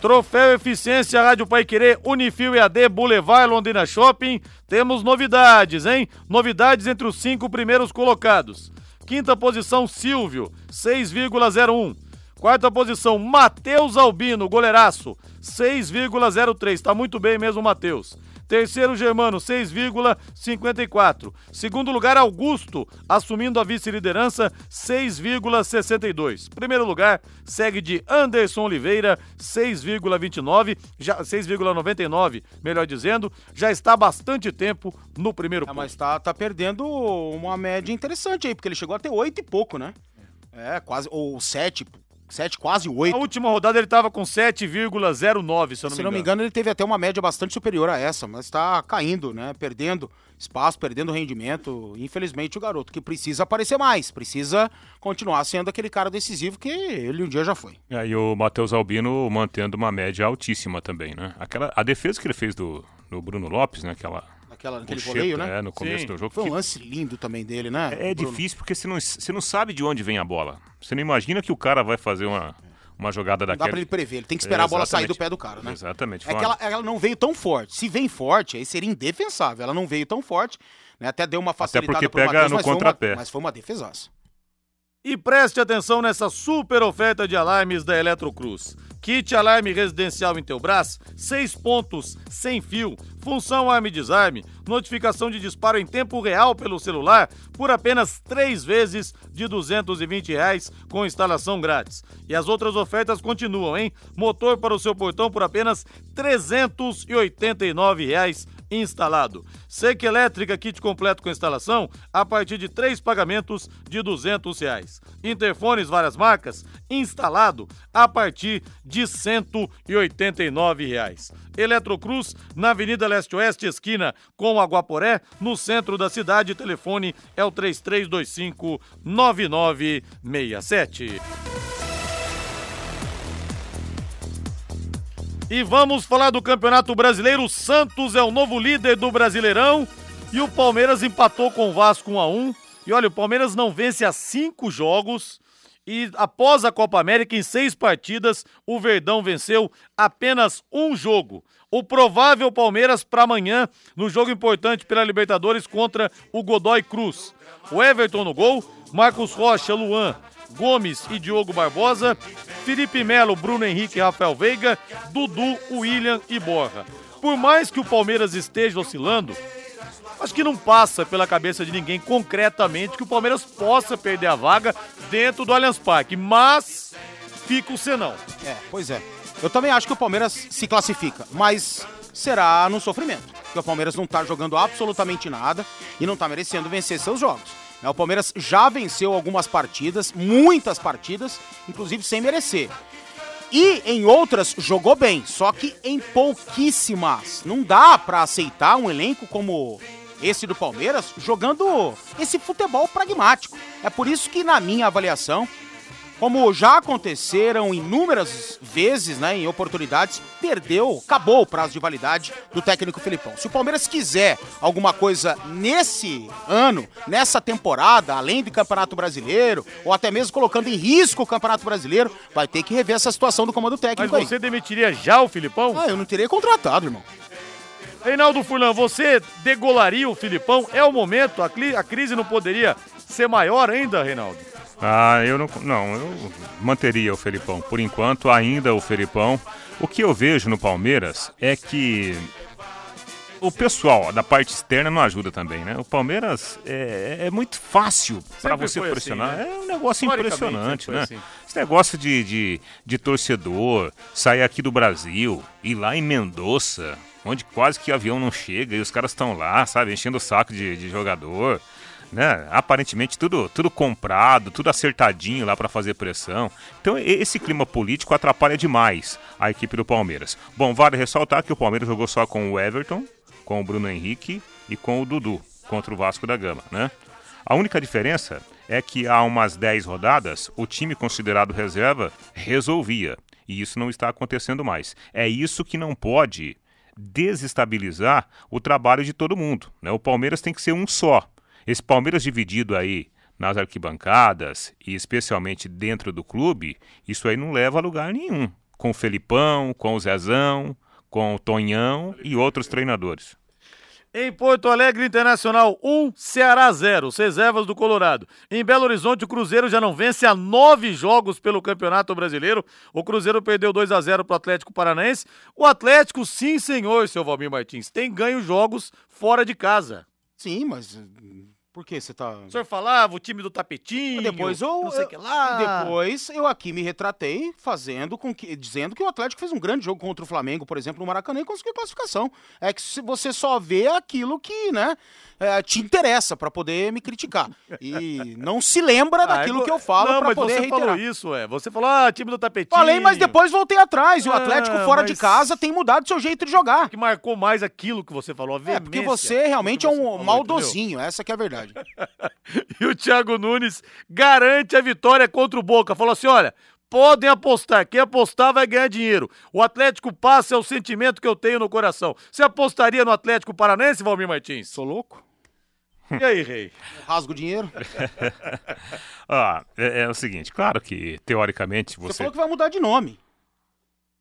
Troféu Eficiência Rádio Pai Querer, Unifil EAD, Boulevard Londrina Shopping. Temos novidades, hein? Novidades entre os cinco primeiros colocados. Quinta posição, Silvio, 6,01. Quarta posição, Matheus Albino, goleiraço, 6,03. Tá muito bem mesmo, Matheus. Terceiro, Germano, 6,54. Segundo lugar, Augusto, assumindo a vice-liderança, 6,62. Primeiro lugar, segue de Anderson Oliveira, 6,29, já 6,99, melhor dizendo, já está há bastante tempo no primeiro é, Mas tá, tá perdendo uma média interessante aí, porque ele chegou a ter 8 e pouco, né? É, quase, ou 7, 7, quase 8. Na última rodada ele estava com 7,09, se eu não se me engano. Se não me engano, ele teve até uma média bastante superior a essa, mas está caindo, né? Perdendo espaço, perdendo rendimento. Infelizmente, o garoto que precisa aparecer mais, precisa continuar sendo aquele cara decisivo que ele um dia já foi. É, e o Matheus Albino mantendo uma média altíssima também, né? Aquela, a defesa que ele fez do, do Bruno Lopes, né? Aquela aquela, aquele voleio, né? É, no começo Sim. do jogo. Foi um lance lindo também dele, né? É, é difícil porque você não, você não sabe de onde vem a bola. Você não imagina que o cara vai fazer uma, uma jogada daquela. Não dá pra ele prever, ele tem que esperar é, a bola sair do pé do cara, né? Exatamente. É que ela, ela, não veio tão forte. Se vem forte, aí seria indefensável. Ela não veio tão forte, né? Até deu uma facilitada Até porque pega Mateus, no contrapé. Mas foi uma defesaça. E preste atenção nessa super oferta de alarmes da Eletrocruz. Kit alarme residencial em Teubras, 6 pontos, sem fio, função arme desarme, notificação de disparo em tempo real pelo celular por apenas 3 vezes de 220 reais com instalação grátis. E as outras ofertas continuam, hein? Motor para o seu portão por apenas 389 reais instalado. Seca elétrica, kit completo com instalação, a partir de três pagamentos de 200. Reais. Interfones, várias marcas, instalado a partir de 189 reais. Eletrocruz, na Avenida Leste-Oeste, esquina com Aguaporé, no centro da cidade. Telefone é o 3325 9967. E vamos falar do Campeonato Brasileiro. O Santos é o novo líder do Brasileirão e o Palmeiras empatou com o Vasco 1 a 1. E olha, o Palmeiras não vence há cinco jogos. E após a Copa América, em seis partidas, o Verdão venceu apenas um jogo. O provável Palmeiras para amanhã, no jogo importante pela Libertadores contra o Godoy Cruz. O Everton no gol, Marcos Rocha, Luan, Gomes e Diogo Barbosa, Felipe Melo, Bruno Henrique e Rafael Veiga, Dudu, William e Borra. Por mais que o Palmeiras esteja oscilando, acho que não passa pela cabeça de ninguém concretamente que o Palmeiras possa perder a vaga dentro do Allianz Parque, mas fica o senão. É, pois é. Eu também acho que o Palmeiras se classifica, mas será no sofrimento. Porque o Palmeiras não está jogando absolutamente nada e não está merecendo vencer seus jogos. Né, o Palmeiras já venceu algumas partidas, muitas partidas, inclusive sem merecer. E em outras jogou bem, só que em pouquíssimas. Não dá para aceitar um elenco como esse do Palmeiras jogando esse futebol pragmático. É por isso que, na minha avaliação, como já aconteceram inúmeras vezes, né, em oportunidades, perdeu, acabou o prazo de validade do técnico Filipão. Se o Palmeiras quiser alguma coisa nesse ano, nessa temporada, além do Campeonato Brasileiro, ou até mesmo colocando em risco o Campeonato Brasileiro, vai ter que rever essa situação do comando técnico Mas você aí. demitiria já o Filipão? Ah, eu não teria contratado, irmão. Reinaldo Furlan, você degolaria o Filipão? É o momento? A, a crise não poderia ser maior ainda, Reinaldo? Ah, eu não, não, eu manteria o Felipão. Por enquanto, ainda o Felipão. O que eu vejo no Palmeiras é que o pessoal da parte externa não ajuda também, né? O Palmeiras é, é muito fácil para você pressionar. Assim, né? É um negócio impressionante, né? Assim. Esse negócio de, de, de, torcedor, sair aqui do Brasil, ir lá em Mendoza, onde quase que o avião não chega e os caras estão lá, sabe, enchendo o saco de, de jogador né? Aparentemente tudo, tudo comprado, tudo acertadinho lá para fazer pressão. Então esse clima político atrapalha demais a equipe do Palmeiras. Bom, vale ressaltar que o Palmeiras jogou só com o Everton, com o Bruno Henrique e com o Dudu contra o Vasco da Gama, né? A única diferença é que há umas 10 rodadas o time considerado reserva resolvia. E isso não está acontecendo mais. É isso que não pode desestabilizar o trabalho de todo mundo. Né? O Palmeiras tem que ser um só. Esse Palmeiras dividido aí nas arquibancadas e especialmente dentro do clube, isso aí não leva a lugar nenhum. com o Felipão, com o Zezão, com o Tonhão e outros treinadores. Em Porto Alegre, Internacional 1, Ceará 0, os reservas do Colorado. Em Belo Horizonte, o Cruzeiro já não vence há nove jogos pelo Campeonato Brasileiro. O Cruzeiro perdeu 2 a 0 para o Atlético Paranaense. O Atlético, sim, senhor, seu Valmir Martins, tem ganho jogos fora de casa. Sim, mas hum, por que você tá. O senhor falava o time do tapetinho, Depois eu, não sei o que lá. Depois eu aqui me retratei fazendo com que dizendo que o Atlético fez um grande jogo contra o Flamengo, por exemplo, no Maracanã e conseguiu classificação. É que você só vê aquilo que, né, é, te interessa pra poder me criticar e não se lembra daquilo Ah, que eu falo mas poder você reiterar. falou isso, é. Você falou, ah, time do tapetinho. Falei, mas depois voltei atrás. E o Atlético Ah, fora de mas- casa tem mudado seu jeito de jogar. que marcou mais aquilo que você falou, a É, porque você realmente é um falou, maldozinho, essa que é a verdade. E o Thiago Nunes garante a vitória contra o Boca. Falou assim: olha, podem apostar. Quem apostar vai ganhar dinheiro. O Atlético passa é o sentimento que eu tenho no coração. Você apostaria no Atlético Paranense, Valmir Martins? Sou louco? E aí, rei? Rasgo dinheiro. Ah, é, é o seguinte, claro que teoricamente Você você. falou que vai mudar de nome.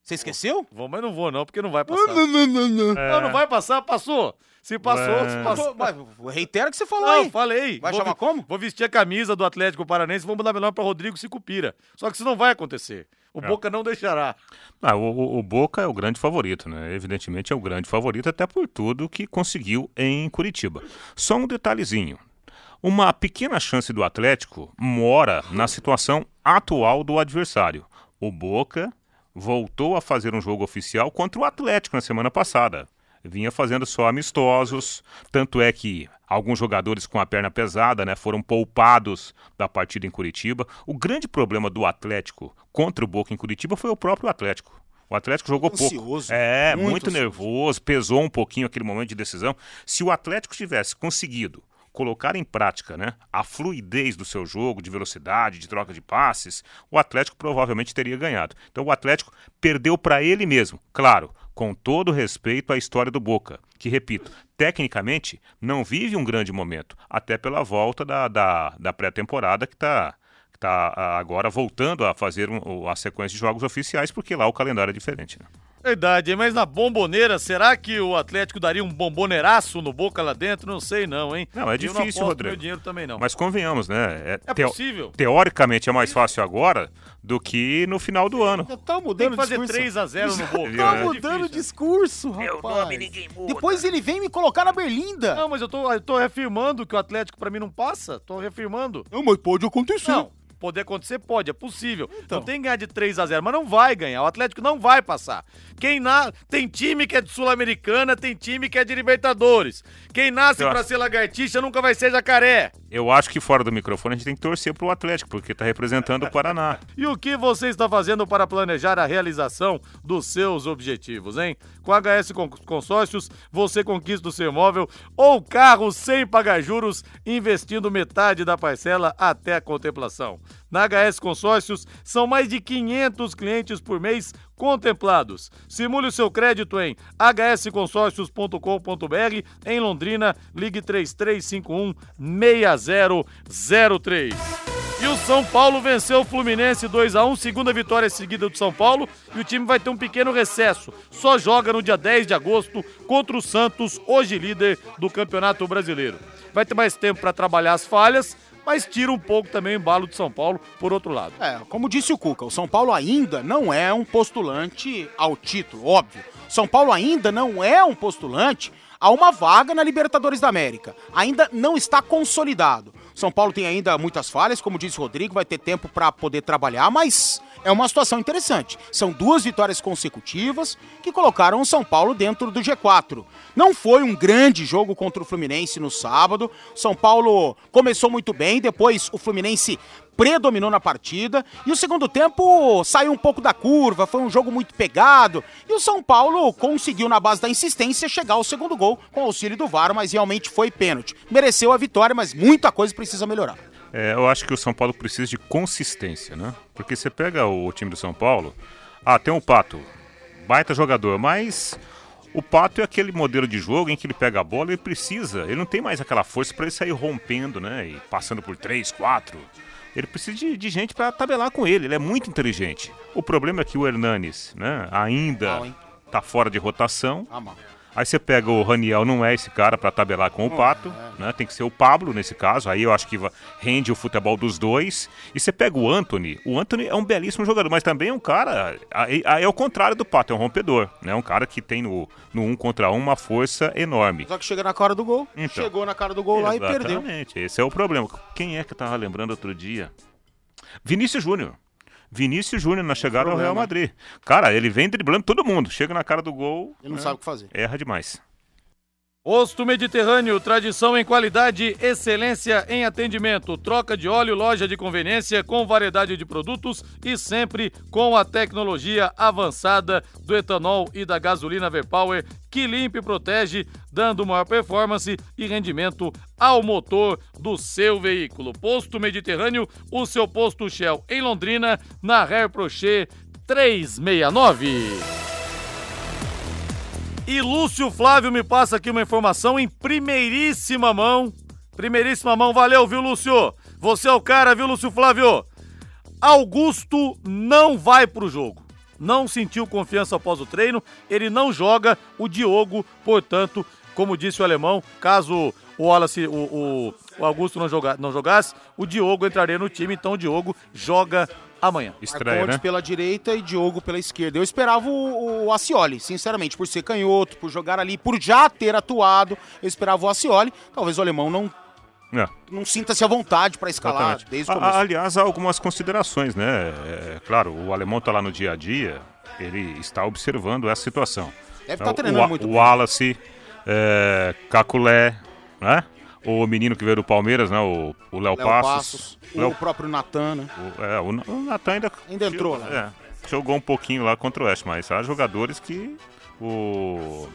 Você esqueceu? Vou, mas não vou não, porque não vai passar. não, não, não. Não, não vai passar, passou. Se passou, É. se passou. Mas reitera que você falou Não, aí. falei. Vai Vou chamar como? Vou vestir a camisa do Atlético Paranense e vou mandar melhor para Rodrigo Sicupira. Só que isso não vai acontecer. O Boca não deixará. Ah, o, o- o Boca é o grande favorito, né? Evidentemente é o grande favorito, até por tudo que conseguiu em Curitiba. Só um detalhezinho. Uma pequena chance do Atlético mora na situação atual do adversário. O Boca voltou a fazer um jogo oficial contra o Atlético na semana passada. Vinha fazendo só amistosos, tanto é que alguns jogadores com a perna pesada né, foram poupados da partida em Curitiba. O grande problema do Atlético contra o Boca em Curitiba foi o próprio Atlético. O Atlético jogou pouco. Ansioso, É, muito muito, nervoso, pesou um pouquinho aquele momento de decisão. Se o Atlético tivesse conseguido colocar em prática né, a fluidez do seu jogo, de velocidade, de troca de passes, o Atlético provavelmente teria ganhado. Então o Atlético perdeu para ele mesmo, claro, com todo respeito à história do Boca, que, repito, tecnicamente não vive um grande momento, até pela volta da, da, da pré-temporada que está tá ah, agora voltando a fazer um- a sequência de jogos oficiais, porque lá o calendário é diferente. Né? Verdade, mas na bomboneira, será que o Atlético daria um bomboneiraço no Boca lá dentro? Não sei não, hein? Não, é E difícil, Rodrigo. meu dinheiro também não. Mas convenhamos, né? É teo- possível. Teoricamente é mais fácil agora do que no final do ano. Já tá Tem mudando que fazer discurso. 3x0 no Boca. Viu, Tá né? mudando o discurso, rapaz. Depois ele vem me colocar na berlinda. Não, mas eu tô, eu tô reafirmando que o Atlético pra mim não passa. Tô reafirmando. Não, mas pode acontecer. Não, poder acontecer pode, é possível. Então. Não tem que ganhar de 3 a 0 mas não vai ganhar. O Atlético não vai passar. Quem na... Tem time que é de Sul-Americana, tem time que é de Libertadores. Quem nasce acho- ser lagartixa nunca vai ser jacaré. Eu acho que fora do microfone a gente tem que torcer pro Atlético, porque tá representando o Paraná. E o que você está fazendo para planejar a realização dos seus objetivos, hein? Com a HS Con- Consórcios, você conquista o seu imóvel ou carro sem pagar juros, investindo metade da parcela até a contemplação. Na HS Consórcios, são mais de 500 clientes por mês contemplados. Simule o seu crédito em hsconsórcios.com.br. Em Londrina, ligue 3351 6003. E o São Paulo venceu o Fluminense 2 a 1 segunda vitória seguida do São Paulo, e o time vai ter um pequeno recesso. Só joga no dia 10 de agosto contra o Santos, hoje líder do Campeonato Brasileiro. Vai ter mais tempo para trabalhar as falhas, mas tira um pouco também o embalo do São Paulo por outro lado. É, como disse o Cuca, o São Paulo ainda não é um postulante ao título, óbvio. São Paulo ainda não é um postulante a uma vaga na Libertadores da América. Ainda não está consolidado. São Paulo tem ainda muitas falhas, como o Rodrigo, vai ter tempo para poder trabalhar, mas é uma situação interessante. São duas vitórias consecutivas que colocaram o São Paulo dentro do G4. Não foi um grande jogo contra o Fluminense no sábado. São Paulo começou muito bem, depois o Fluminense predominou na partida e o segundo tempo saiu um pouco da curva, foi um jogo muito pegado e o São Paulo conseguiu na base da insistência chegar ao segundo gol com auxílio do VAR, mas realmente foi pênalti. Mereceu a vitória, mas muita coisa precisa melhorar. É, eu acho que o São Paulo precisa de consistência, né? Porque você pega o time do São Paulo, ah, tem o Pato, baita jogador, mas o Pato é aquele modelo de jogo em que ele pega a bola e precisa, ele não tem mais aquela força para ele sair rompendo, né? E passando por três, quatro. Ele precisa de, de gente para tabelar com ele. Ele é muito inteligente. O problema é que o Hernanes, né, ainda Mal, hein? tá fora de rotação. Ah. Aí você pega o Raniel, não é esse cara para tabelar com o Pato, né? Tem que ser o Pablo nesse caso. Aí eu acho que rende o futebol dos dois. E você pega o Anthony. O Anthony é um belíssimo jogador, mas também é um cara. É o contrário do Pato, é um rompedor, né? Um cara que tem no, no um contra um uma força enorme. Só que chega na cara do gol. Então. Chegou na cara do gol lá e perdeu. Exatamente, esse é o problema. Quem é que eu tava lembrando outro dia? Vinícius Júnior. Vinícius Júnior na chegada ao Real. Madrid. Cara, ele vem driblando todo mundo. Chega na cara do gol. Ele não né? sabe o que fazer. Erra demais. Posto Mediterrâneo, tradição em qualidade, excelência em atendimento, troca de óleo, loja de conveniência com variedade de produtos e sempre com a tecnologia avançada do etanol e da gasolina V-Power que limpa e protege, dando maior performance e rendimento ao motor do seu veículo. Posto Mediterrâneo, o seu posto Shell em Londrina, na Hair Prochet 369. E Lúcio Flávio me passa aqui uma informação em primeiríssima mão. Primeiríssima mão, valeu, viu, Lúcio? Você é o cara, viu, Lúcio Flávio? Augusto não vai pro jogo. Não sentiu confiança após o treino, ele não joga. O Diogo, portanto, como disse o alemão, caso o Wallace, o, o- o Augusto não, joga, não jogasse, o Diogo entraria no time, então o Diogo joga amanhã. Estreia, Marcondes né? pela direita e Diogo pela esquerda. Eu esperava o, o Acioli, sinceramente, por ser canhoto, por jogar ali, por já ter atuado. Eu esperava o Acioli. Talvez o alemão não, É. não sinta-se à vontade para escalar Exatamente. desde o A- começo. aliás, há algumas considerações, né? É, claro, o alemão tá lá no dia a dia, ele está observando essa situação. Deve É, tá o- treinando o, muito O bem. Wallace, é, Caculé, né? O menino que veio do Palmeiras, né? O o Léo Passos. Passos, Léo- o próprio Natan, né? o, é, o, o Natan ainda, Ainda entrou lá. É, jogou um pouquinho lá contra o Oeste, mas há jogadores que. O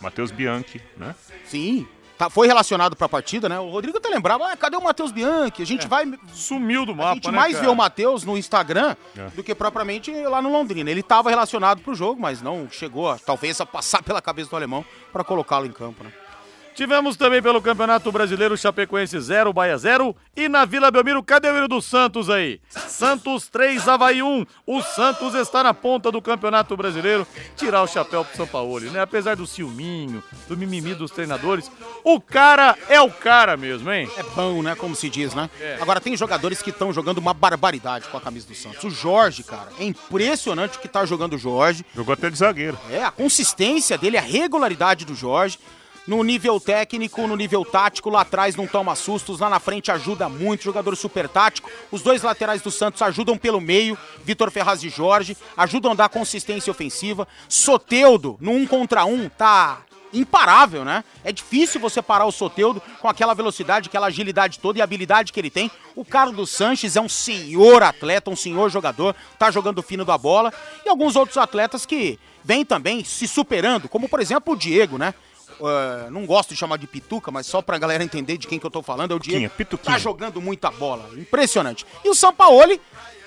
Matheus Bianchi, né? Sim. Tá, foi relacionado pra partida, né? O Rodrigo até lembrava, ah, cadê o Matheus Bianchi? A gente vai. Sumiu do A mapa, gente né, mais cara? vê o Matheus no Instagram É. do que propriamente lá no Londrina. Ele tava relacionado pro jogo, mas não chegou, a, talvez, a passar pela cabeça do alemão pra colocá-lo em campo, né? Tivemos também pelo Campeonato Brasileiro Chapecoense 0, Bahia 0. E na Vila Belmiro, cadê o hino do Santos aí? Santos 3, Havaí 1. O Santos está na ponta do Campeonato Brasileiro. Tirar o chapéu pro São Paulo, né? Apesar do ciúminho, do mimimi dos treinadores, o cara é o cara mesmo, hein? É bom, né? Como se diz, né? É. Agora, tem jogadores que estão jogando uma barbaridade com a camisa do Santos. O Jorge, cara, é impressionante o que tá jogando o Jorge. Jogou até de zagueiro. É, a consistência dele, a regularidade do Jorge. No nível técnico, no nível tático, lá atrás não toma sustos, lá na frente ajuda muito, jogador super tático. Os dois laterais do Santos ajudam pelo meio, Vitor Ferraz e Jorge, ajudam a dar consistência ofensiva. Soteudo, no um contra um, tá imparável, né? É difícil você parar o Soteudo com aquela velocidade, aquela agilidade toda e habilidade que ele tem. O Carlos Sanches é um senhor atleta, um senhor jogador, tá jogando fino da bola. E alguns outros atletas que vêm também se superando, como por exemplo o Diego, né? Uh, não gosto de chamar de pituca, mas só pra galera entender de quem que eu tô falando, é o Diego. Pituquinha. Tá jogando muita bola, impressionante. E o Sampaoli,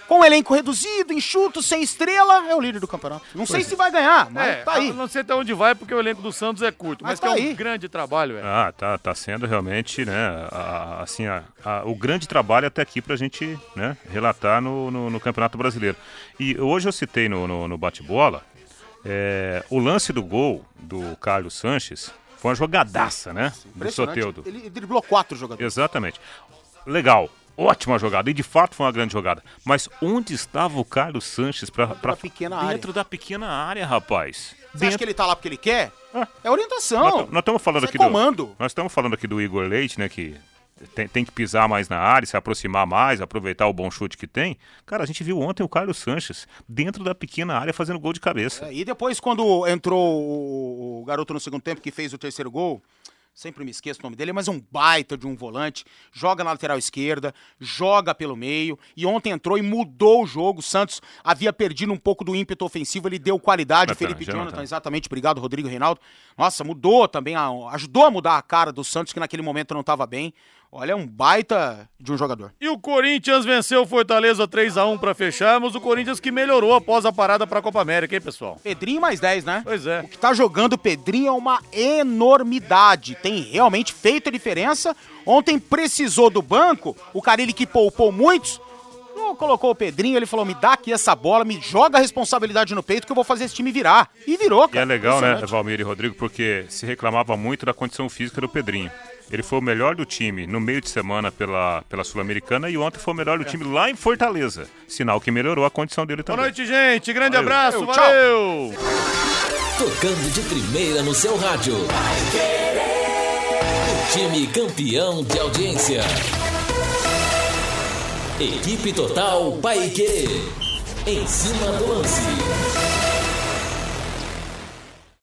com o elenco reduzido, enxuto, sem estrela, é o líder do campeonato. Não sei se vai ganhar, mas É, tá aí. eu não sei até onde vai, porque o elenco do Santos é curto, mas, Mas que tá é um aí. grande trabalho, velho. Ah, tá, tá sendo realmente, né, a- assim, a- a- o grande trabalho até aqui pra gente, né, relatar no, no- no Campeonato Brasileiro. E hoje eu citei no, no- no bate-bola, é, o lance do gol do Carlos Sanches foi uma jogadaça, né, do. Soteudo. Ele driblou quatro jogadores. Exatamente. Legal. Ótima jogada. E de fato foi uma grande jogada. Mas onde estava o Carlos Sanches para da pequena área. dentro da pequena área, rapaz? Você acha que ele tá lá porque ele quer? É orientação. Nós estamos falando Isso é aqui comando. do. Nós estamos falando aqui do Igor Leite, né? Que tem, tem que pisar mais na área, se aproximar mais, aproveitar o bom chute que tem. Cara, a gente viu ontem o Carlos Sanches dentro da pequena área fazendo gol de cabeça. É, e depois, quando entrou o, garoto no segundo tempo que fez o terceiro gol, sempre me esqueço o nome dele, mas é um baita de um volante, joga na lateral esquerda, joga pelo meio, e ontem entrou e mudou o jogo. O Santos havia perdido um pouco do ímpeto ofensivo, ele deu qualidade. Jonathan, Felipe Jonathan. Jonathan, exatamente, obrigado, Rodrigo Reinaldo. Nossa, mudou também, a- ajudou a mudar a cara do Santos, que naquele momento não estava bem. Olha, é um baita de um jogador. E o Corinthians venceu o Fortaleza 3 a 1 para fecharmos. O Corinthians que melhorou após a parada para a Copa América, hein, pessoal? Pedrinho mais 10, né? Pois é. O que tá jogando o Pedrinho é uma enormidade. Tem realmente feito a diferença. Ontem precisou do banco, o Carilli que poupou muitos. não Colocou o Pedrinho, ele falou: me dá aqui essa bola, me joga a responsabilidade no peito que eu vou fazer esse time virar. E virou, E cara. é legal, né. Valmir e Rodrigo, porque se reclamava muito da condição física do Pedrinho. Ele foi o melhor do time no meio de semana pela, pela Sul-Americana e ontem foi o melhor do time lá em Fortaleza. Sinal que melhorou a condição dele Boa também. noite, gente. Grande Valeu. abraço. Valeu, tchau. Valeu. Tocando de primeira no seu rádio. O time campeão de audiência. Equipe Total Paique. Em cima do lance.